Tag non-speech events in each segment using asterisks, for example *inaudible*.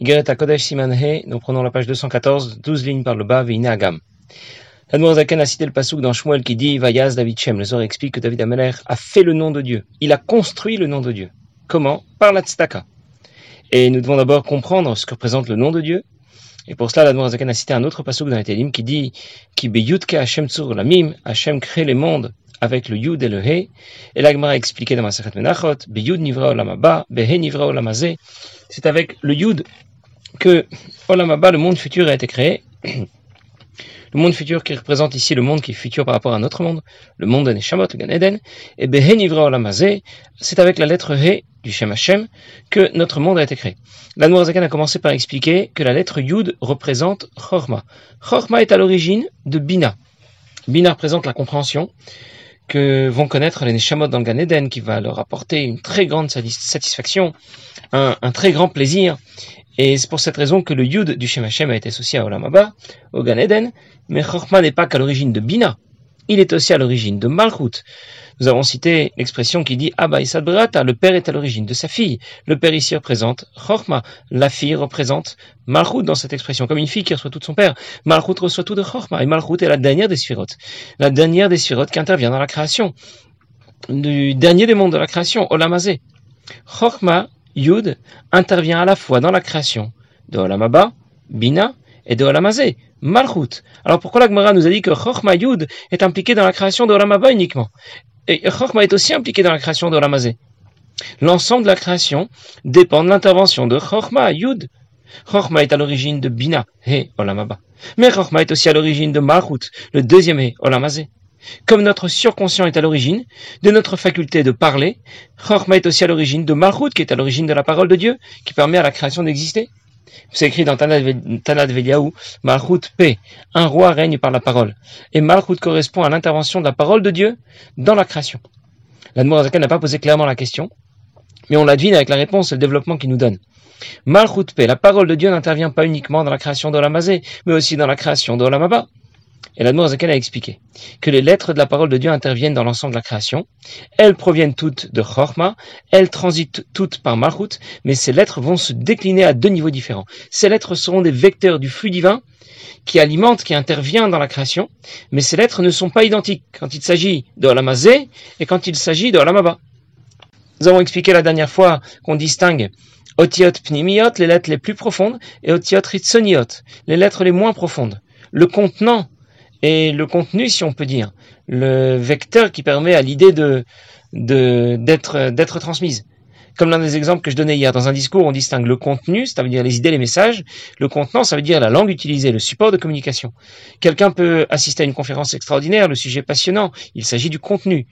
Igeret Kodesh Siman nous prenons la page 214, 12 lignes par le bas, Veine Agam. Zaken a cité le pasouk dans Shmuel qui dit Vayaz David Shem. Le Zohar explique que David Ameler a fait le nom de Dieu. Il a construit le nom de Dieu. Comment? Par la tzedaka. Et nous devons d'abord comprendre ce que représente le nom de Dieu. Et pour cela, Zaken a cité un autre pasouk dans les qui dit Ki beyutke Hashem tzur lamim, Hashem crée les mondes avec le Yud et le He. Et l'Agmara a expliqué dans Masachet Menachot, Beyud nivra olamaba, Behe nivra olamazé. C'est avec le Yud que le monde futur, a été créé. *clears throat* Le monde futur qui représente ici le monde qui est futur par rapport à notre monde, le monde de Neshamot, le Gan Eden, et Behe nivra olamazé, c'est avec la lettre He du Shem Hashem que notre monde a été créé. La Zakan a commencé par expliquer que la lettre Yud représente Chorma. Chorma est à l'origine de Bina. Bina représente la compréhension, que vont connaître les Neshamot dans le Gan Eden, qui va leur apporter une très grande satisfaction, un, très grand plaisir. Et c'est pour cette raison que le Yud du Shem Hashem a été associé à Olam au Gan Eden, mais Chorma n'est pas qu'à l'origine de Bina, il est aussi à l'origine de Malchut. Nous avons cité l'expression qui dit Abba Isad le père est à l'origine de sa fille. Le père ici représente Chorma, la fille représente Malchut dans cette expression, comme une fille qui reçoit tout de son père. Malchut reçoit tout de Chorma, et Malchut est la dernière des sphirotes, la dernière des sphirotes qui intervient dans la création, du dernier des mondes de la création, Olamazé. Chorma, Yud, intervient à la fois dans la création de Olamaba, Bina, et de Olamazé, Malchut. Alors pourquoi la Gemara nous a dit que Chochma Yud est impliqué dans la création de Olamaba uniquement? Et Chochma est aussi impliqué dans la création de Olamazé. L'ensemble de la création dépend de l'intervention de Chochma Yud. Chochma est à l'origine de Bina, He Olamaba. Mais Chochma est aussi à l'origine de Malchut, le deuxième He Olamazé. Comme notre surconscient est à l'origine de notre faculté de parler, Chochma est aussi à l'origine de Malchut, qui est à l'origine de la parole de Dieu, qui permet à la création d'exister. C'est écrit dans Tanad Veliaou, Malchut P. Un roi règne par la parole. Et Malchut correspond à l'intervention de la parole de Dieu dans la création. L'Admorazaka n'a pas posé clairement la question, mais on la devine avec la réponse et le développement qu'il nous donne. Malchut P. La parole de Dieu n'intervient pas uniquement dans la création d'Olamazé, mais aussi dans la création d'Olamaba. Et la Zaken a expliqué que les lettres de la parole de Dieu interviennent dans l'ensemble de la création. Elles proviennent toutes de Chorma, elles transitent toutes par Malchut, mais ces lettres vont se décliner à deux niveaux différents. Ces lettres seront des vecteurs du flux divin qui alimente, qui intervient dans la création, mais ces lettres ne sont pas identiques quand il s'agit de Olamazé et quand il s'agit de Olamaba. Nous avons expliqué la dernière fois qu'on distingue Otiot Pnimiot, les lettres les plus profondes, et Otiot Ritsoniot, les lettres les moins profondes. Le contenant et le contenu, si on peut dire, le vecteur qui permet à l'idée de d'être d'être transmise. Comme l'un des exemples que je donnais hier, dans un discours, on distingue le contenu, ça veut dire les idées, les messages. Le contenant, ça veut dire la langue utilisée, le support de communication. Quelqu'un peut assister à une conférence extraordinaire, le sujet passionnant, il s'agit du contenu.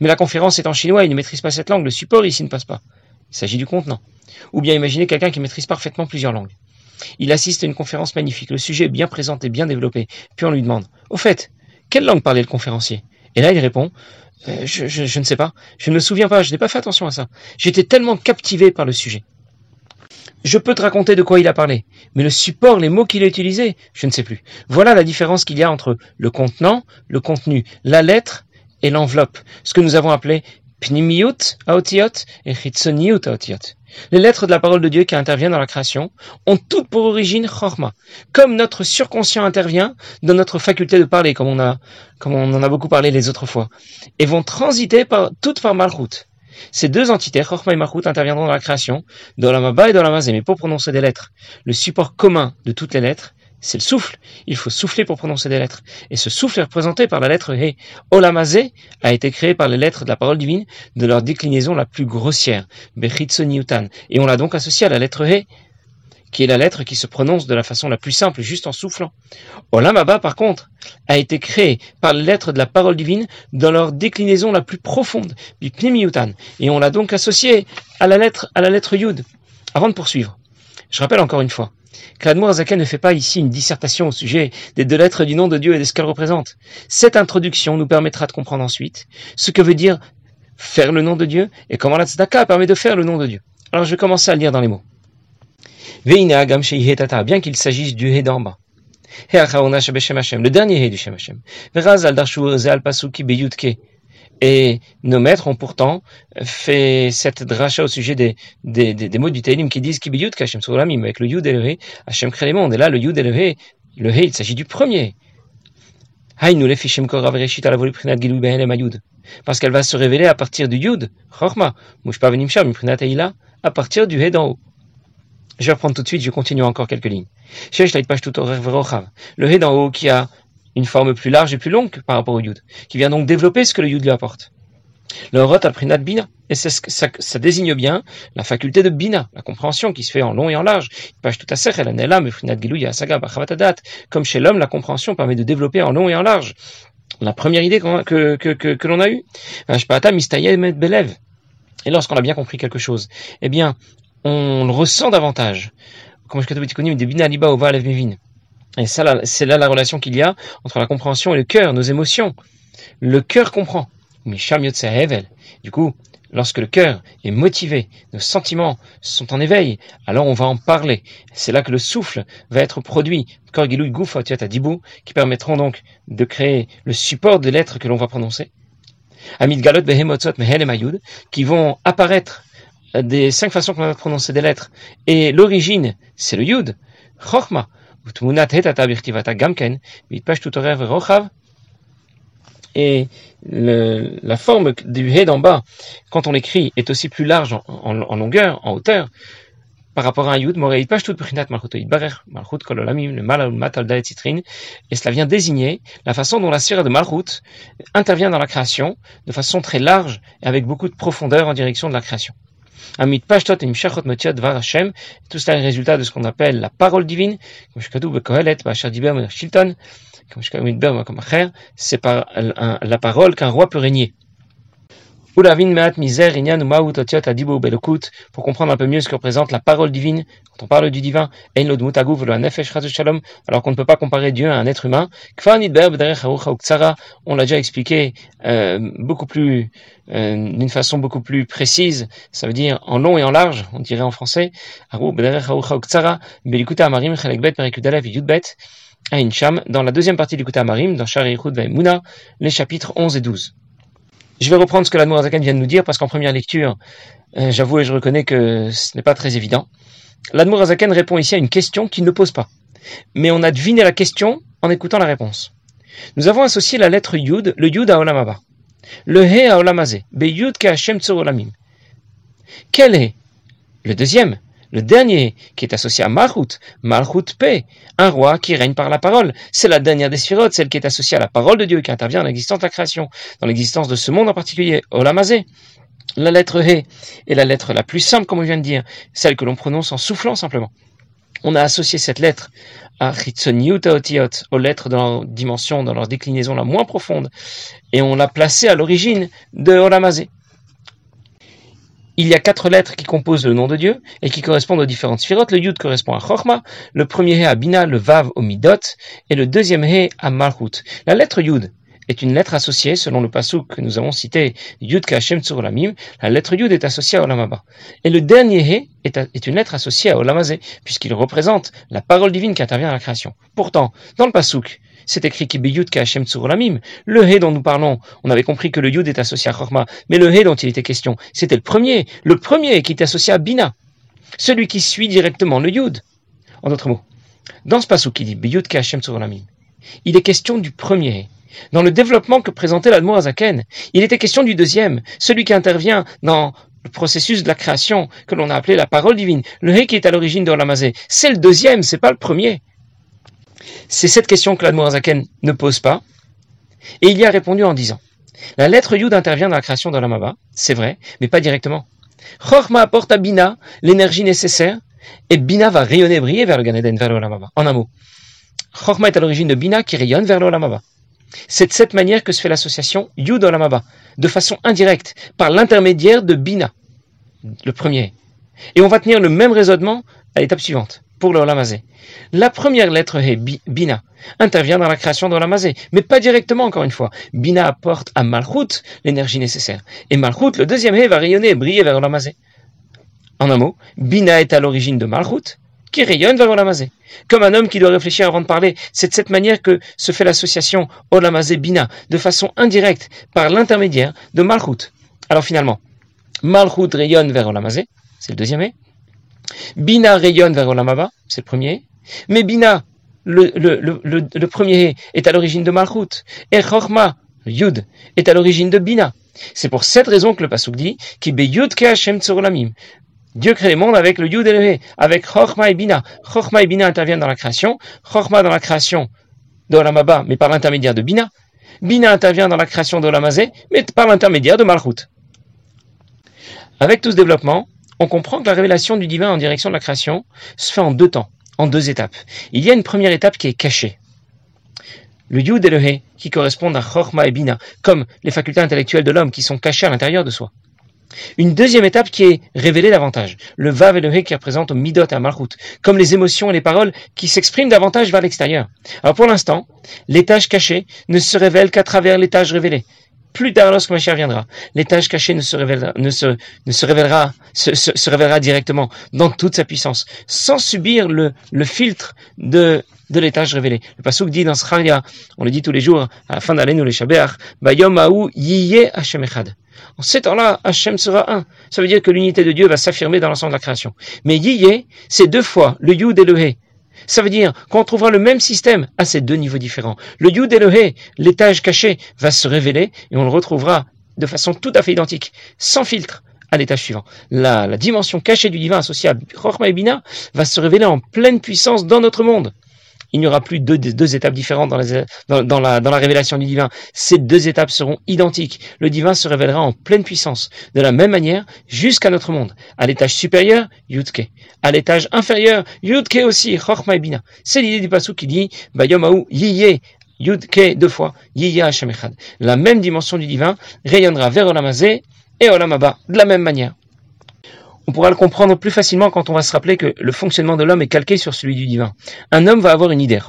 Mais la conférence est en chinois, il ne maîtrise pas cette langue, le support ici ne passe pas. Il s'agit du contenant. Ou bien imaginez quelqu'un qui maîtrise parfaitement plusieurs langues. Il assiste à une conférence magnifique, le sujet est bien présenté, bien développé. Puis on lui demande, au fait, quelle langue parlait le conférencier? Et là il répond, euh, je, ne sais pas, je ne me souviens pas, je n'ai pas fait attention à ça. J'étais tellement captivé par le sujet. Je peux te raconter de quoi il a parlé, mais le support, les mots qu'il a utilisés, je ne sais plus. Voilà la différence qu'il y a entre le contenant, le contenu, la lettre et l'enveloppe, ce que nous avons appelé pnimiut aotiot et chitzoniut aotiot. Les lettres de la parole de Dieu qui interviennent dans la création ont toutes pour origine chorma. Comme notre surconscient intervient dans notre faculté de parler, comme on a, comme on en a beaucoup parlé les autres fois, et vont transiter par, toutes par malchut. Ces deux entités, Chorma et Malchut, interviendront dans la création, dans la Maba et dans la mais pour prononcer des lettres. Le support commun de toutes les lettres, c'est le souffle. Il faut souffler pour prononcer des lettres. Et ce souffle est représenté par la lettre He. Olamazé a été créé par les lettres de la parole divine de leur déclinaison la plus grossière, Bechitsoniutan. Et on l'a donc associé à la lettre He, qui est la lettre qui se prononce de la façon la plus simple, juste en soufflant. Olamaba, par contre, a été créé par les lettres de la parole divine dans leur déclinaison la plus profonde, Bipnimiutan. Et on l'a donc associé à la lettre, à la lettre Yud. Avant de poursuivre, je rappelle encore une fois, Qu'Admour Zaken ne fait pas ici une dissertation au sujet des deux lettres du nom de Dieu et de ce qu'elles représentent. Cette introduction nous permettra de comprendre ensuite ce que veut dire faire le nom de Dieu et comment la tzedaka permet de faire le nom de Dieu. Alors je vais commencer à lire dans les mots. Bien qu'il s'agisse du He d'en bas. Le dernier He du Shem. Et nos maîtres ont pourtant fait cette dracha au sujet des, des, des, mots du Teilim qui disent Kibiyud Kashem Sulamim, avec le Yud He, Hashem crée les mondes. Et là, le Yud He, le He, il s'agit du premier. Parce qu'elle va se révéler à partir du Yud, Chorma, à partir du He d'en haut. Je vais reprendre tout de suite, je continue encore quelques lignes. Le He d'en haut qui a une forme plus large et plus longue par rapport au Yud, qui vient donc développer ce que le Yud lui apporte. Le Rot al Bina, et ça, ça, désigne bien la faculté de Bina, la compréhension qui se fait en long et en large. Page tout Comme chez l'homme, la compréhension permet de développer en long et en large. La première idée que, que, que, l'on a eue, et lorsqu'on a bien compris quelque chose, eh bien, on le ressent davantage. Comme je des Bina Liba et ça, c'est là la relation qu'il y a entre la compréhension et le cœur, nos émotions. Le cœur comprend. Du coup, lorsque le cœur est motivé, nos sentiments sont en éveil, alors on va en parler. C'est là que le souffle va être produit, qui permettront donc de créer le support de l'être que l'on va prononcer. qui vont apparaître des cinq façons qu'on va prononcer des lettres. Et l'origine, c'est le yud, et la forme du He d'en bas, quand on l'écrit, est aussi plus large en, longueur, en hauteur, par rapport à un Yud, et cela vient désigner la façon dont la sphère de Malchut intervient dans la création de façon très large et avec beaucoup de profondeur en direction de la création. Tout cela est le résultat de ce qu'on appelle la parole divine, comme c'est par la parole qu'un roi peut régner pour comprendre un peu mieux ce que représente la parole divine, quand on parle du divin, alors qu'on ne peut pas comparer Dieu à un être humain. On l'a déjà expliqué euh, beaucoup plus, euh, d'une façon beaucoup plus précise, ça veut dire en long et en large, on dirait en français. Dans la deuxième partie du Kuta Amarim, dans Shari Vaimuna, les chapitres 11 et 12. Je vais reprendre ce que l'Admour vient de nous dire, parce qu'en première lecture, euh, j'avoue et je reconnais que ce n'est pas très évident. L'Admour répond ici à une question qu'il ne pose pas. Mais on a deviné la question en écoutant la réponse. Nous avons associé la lettre Yud, le Yud à Olamaba. Le He à Olamazé. Be Yud ka Hashem Olamim. Quel est le deuxième le dernier, qui est associé à Malchut, Malchut P, un roi qui règne par la parole. C'est la dernière des sphirotes, celle qui est associée à la parole de Dieu, qui intervient dans l'existence de la création, dans l'existence de ce monde en particulier, Olamazé. La lettre He est la lettre la plus simple, comme on vient de dire, celle que l'on prononce en soufflant simplement. On a associé cette lettre à Otiot, aux lettres dans leur dimension, dans leur déclinaison la moins profonde, et on l'a placée à l'origine de Olamazé il y a quatre lettres qui composent le nom de Dieu et qui correspondent aux différentes sphirotes. Le Yud correspond à Chochma, le premier He à Bina, le Vav au Midot et le deuxième He à Malchut. La lettre Yud est une lettre associée, selon le pasuk que nous avons cité, Yud Kashem Tzurolamim, la lettre Yud est associée à Olamaba. Et le dernier He est, une lettre associée à Olamazé, puisqu'il représente la parole divine qui intervient à la création. Pourtant, dans le pasuk, c'est écrit Kibiyud Hashem Tsurulamim. Le He dont nous parlons, on avait compris que le Yud est associé à Chorma, mais le He dont il était question, c'était le premier, le premier qui est associé à Bina, celui qui suit directement le Yud. En d'autres mots, dans ce passage qui dit Hashem Tsurulamim, il est question du premier Dans le développement que présentait l'Admo Azaken, il était question du deuxième, celui qui intervient dans le processus de la création que l'on a appelé la parole divine. Le He qui est à l'origine de Olamazé, c'est le deuxième, c'est pas le premier. C'est cette question que l'Admorazaken ne pose pas, et il y a répondu en disant La lettre Yud intervient dans la création de l'Amaba, c'est vrai, mais pas directement. Chorma apporte à Bina l'énergie nécessaire, et Bina va rayonner, briller vers le Ganeden, vers l'Olamaba. En un mot, Chorma est à l'origine de Bina qui rayonne vers l'Olamaba. C'est de cette manière que se fait l'association Yud Olamaba, de façon indirecte, par l'intermédiaire de Bina, le premier. Et on va tenir le même raisonnement à l'étape suivante pour le Olamazé. La première lettre est Bina, intervient dans la création de l'Olamazé, mais pas directement encore une fois. Bina apporte à Malchut l'énergie nécessaire. Et Malchut, le deuxième He, va rayonner et briller vers l'Olamazé. En un mot, Bina est à l'origine de Malchut, qui rayonne vers Olamazé. Comme un homme qui doit réfléchir avant de parler. C'est de cette manière que se fait l'association Olamazé Bina, de façon indirecte, par l'intermédiaire de Malchut. Alors finalement, Malchut rayonne vers Olamazé, c'est le deuxième Bina rayonne vers Olamaba, c'est le premier. Mais Bina, le, premier est à l'origine de Malchut. Et Chochma, Yud, est à l'origine de Bina. C'est pour cette raison que le Pasuk dit Dieu crée les mondes avec le Yud le avec Chochma et Bina. Chochma et Bina interviennent dans la création. Chochma dans la création d'Olamaba, mais par l'intermédiaire de Bina. Bina intervient dans la création d'Olamazé, mais par l'intermédiaire de Malchut. Avec tout ce développement, on comprend que la révélation du divin en direction de la création se fait en deux temps, en deux étapes. Il y a une première étape qui est cachée. Le Yud le qui correspondent à Chorma et Bina, comme les facultés intellectuelles de l'homme qui sont cachées à l'intérieur de soi. Une deuxième étape qui est révélée davantage, le Vav et le He qui représentent Midot et Malchut, comme les émotions et les paroles qui s'expriment davantage vers l'extérieur. Alors pour l'instant, l'étage caché ne se révèle qu'à travers l'étage révélé plus tard lorsque Mashiach viendra, l'étage caché ne se révélera, ne se, ne se révélera, directement dans toute sa puissance, sans subir le, filtre de, l'étage révélé. Le Pasuk dit dans Scharia, on le dit tous les jours, à la fin d'année, nous les Bayom Aou Yiye Hashem Echad. En ces temps-là, Hashem sera un. Ça veut dire que l'unité de Dieu va s'affirmer dans l'ensemble de la création. Mais Yiye, c'est deux fois le Yud et le He. Ça veut dire qu'on trouvera le même système à ces deux niveaux différents. Le Yud et le He, l'étage caché, va se révéler et on le retrouvera de façon tout à fait identique, sans filtre, à l'étage suivant. La, la, dimension cachée du divin associable, Rochma et Bina, va se révéler en pleine puissance dans notre monde il n'y aura plus deux, étapes différentes dans, la, révélation du divin. Ces deux étapes seront identiques. Le divin se révélera en pleine puissance, de la même manière, jusqu'à notre monde. À l'étage supérieur, Yudke. À l'étage inférieur, Yudke aussi, Chochma. C'est l'idée du passou qui dit, Bayomaou, Yiye, Yudke deux fois, Yiye Hashem La même dimension du divin rayonnera vers Olamazé et Olamaba, de la même manière. On pourra le comprendre plus facilement quand on va se rappeler que le fonctionnement de l'homme est calqué sur celui du divin. Un homme va avoir une idée,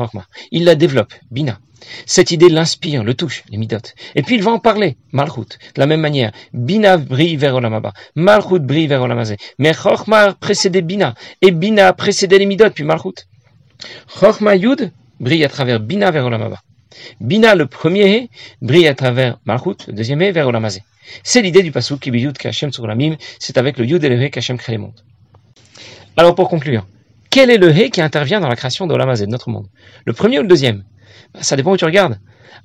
il la développe, bina. Cette idée l'inspire, le touche, les midotes. Et puis il va en parler, malchut. De la même manière, bina brille vers Olamaba, malchut brille vers Olamazé. Mais Chochma précédé bina, et bina précédé les midot, puis malchut. Chochma yud brille à travers bina vers Olamaba. Bina, le premier, brille à travers malchut, le deuxième vers Olamazé. C'est l'idée du pasuk qui Yud Kachem mime, c'est avec le Yud et le He qu'Hachem crée les mondes. Alors pour conclure, quel est le He qui intervient dans la création de l'Amazé, de notre monde? Le premier ou le deuxième? Ça dépend où tu regardes.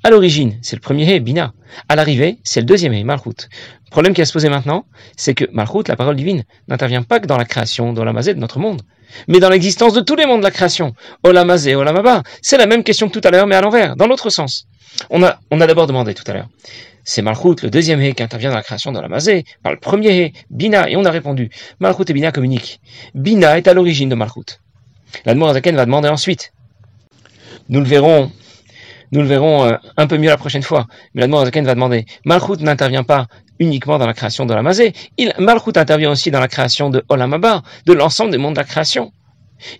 À l'origine, c'est le premier He, Bina. À l'arrivée, c'est le deuxième He, Malchut. Le problème qui a se poser maintenant, c'est que Malchut, la parole divine, n'intervient pas que dans la création d'Olamazé, de notre monde, mais dans l'existence de tous les mondes de la création. Olamazé, Olamaba, c'est la même question que tout à l'heure, mais à l'envers, dans l'autre sens. On a, d'abord demandé tout à l'heure, c'est Malchut, le deuxième He, qui intervient dans la création de la par le premier He, Bina, et on a répondu, Malchut et Bina communiquent. Bina est à l'origine de Malchut. L'Admorazaken va demander ensuite. Nous le verrons, nous le verrons euh, un peu mieux la prochaine fois. Mais l'Admorazaken va demander, Malchut n'intervient pas uniquement dans la création de la Mazé, Malchut intervient aussi dans la création de Olamaba, de l'ensemble des mondes de la création.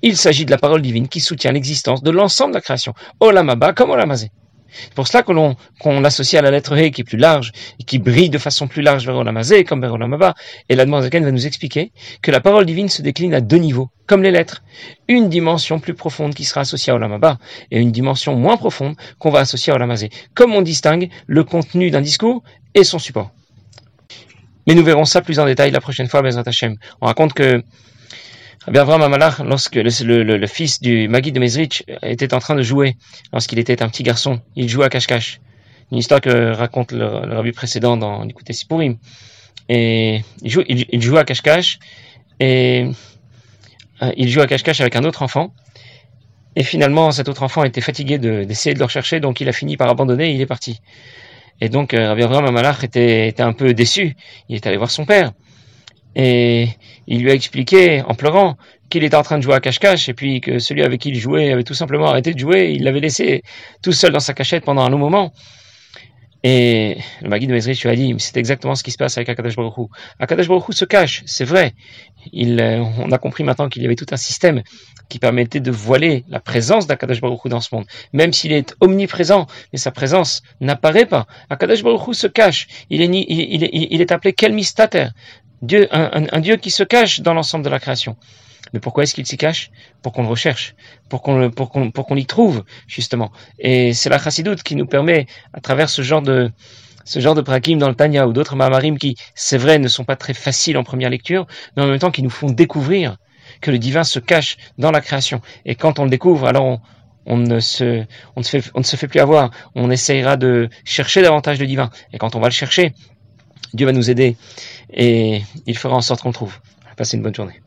Il s'agit de la parole divine qui soutient l'existence de l'ensemble de la création, Olamaba comme Olamazé. C'est pour cela qu'on l'associe à la lettre He qui est plus large et qui brille de façon plus large vers Olamazé comme vers Olamaba. Et la va nous expliquer que la parole divine se décline à deux niveaux, comme les lettres. Une dimension plus profonde qui sera associée à Olamaba et une dimension moins profonde qu'on va associer à Olamazé. Comme on distingue le contenu d'un discours et son support. Mais nous verrons ça plus en détail la prochaine fois, Bezrat Hashem. On raconte que Rabbi Avraham Amalach, lorsque le, fils du Magui de Mezrich était en train de jouer, lorsqu'il était un petit garçon, il jouait à cache-cache. Une histoire que raconte le, rabbi précédent dans l'écouté Sipurim. Et il, joue, il, jouait à cache-cache et euh, il jouait à cache-cache avec un autre enfant. Et finalement, cet autre enfant était fatigué d'essayer de, le rechercher, donc il a fini par abandonner et il est parti. Et donc, euh, Rabbi Avraham Amalach était, était un peu déçu. Il est allé voir son père. Et il lui a expliqué, en pleurant, qu'il était en train de jouer à cache-cache et puis que celui avec qui il jouait avait tout simplement arrêté de jouer. Il l'avait laissé tout seul dans sa cachette pendant un long moment. Et le Magui de Mezrich lui a dit, c'est exactement ce qui se passe avec Akadash Baruch Hu. Akadash Baruch se cache, c'est vrai. Euh, on a compris maintenant qu'il y avait tout un système qui permettait de voiler la présence d'Akadash Baruch dans ce monde. Même s'il est omniprésent, mais sa présence n'apparaît pas. Akadash Baruch se cache. Il est, il, il, il est appelé Kelmistater. Dieu, un, Dieu qui se cache dans l'ensemble de la création. Mais pourquoi est-ce qu'il s'y cache? Pour qu'on le recherche, pour qu'on pour qu'on pour qu'on l'y trouve justement. Et c'est la chassidoute qui nous permet, à travers ce genre de ce genre de prakim dans le Tanya ou d'autres mamarim qui, c'est vrai, ne sont pas très faciles en première lecture, mais en même temps qui nous font découvrir que le divin se cache dans la création. Et quand on le découvre, alors on, on ne se, on ne se fait, on ne se fait plus avoir. On essayera de chercher davantage le divin. Et quand on va le chercher, Dieu va nous aider et il fera en sorte qu'on le trouve. Passez une bonne journée.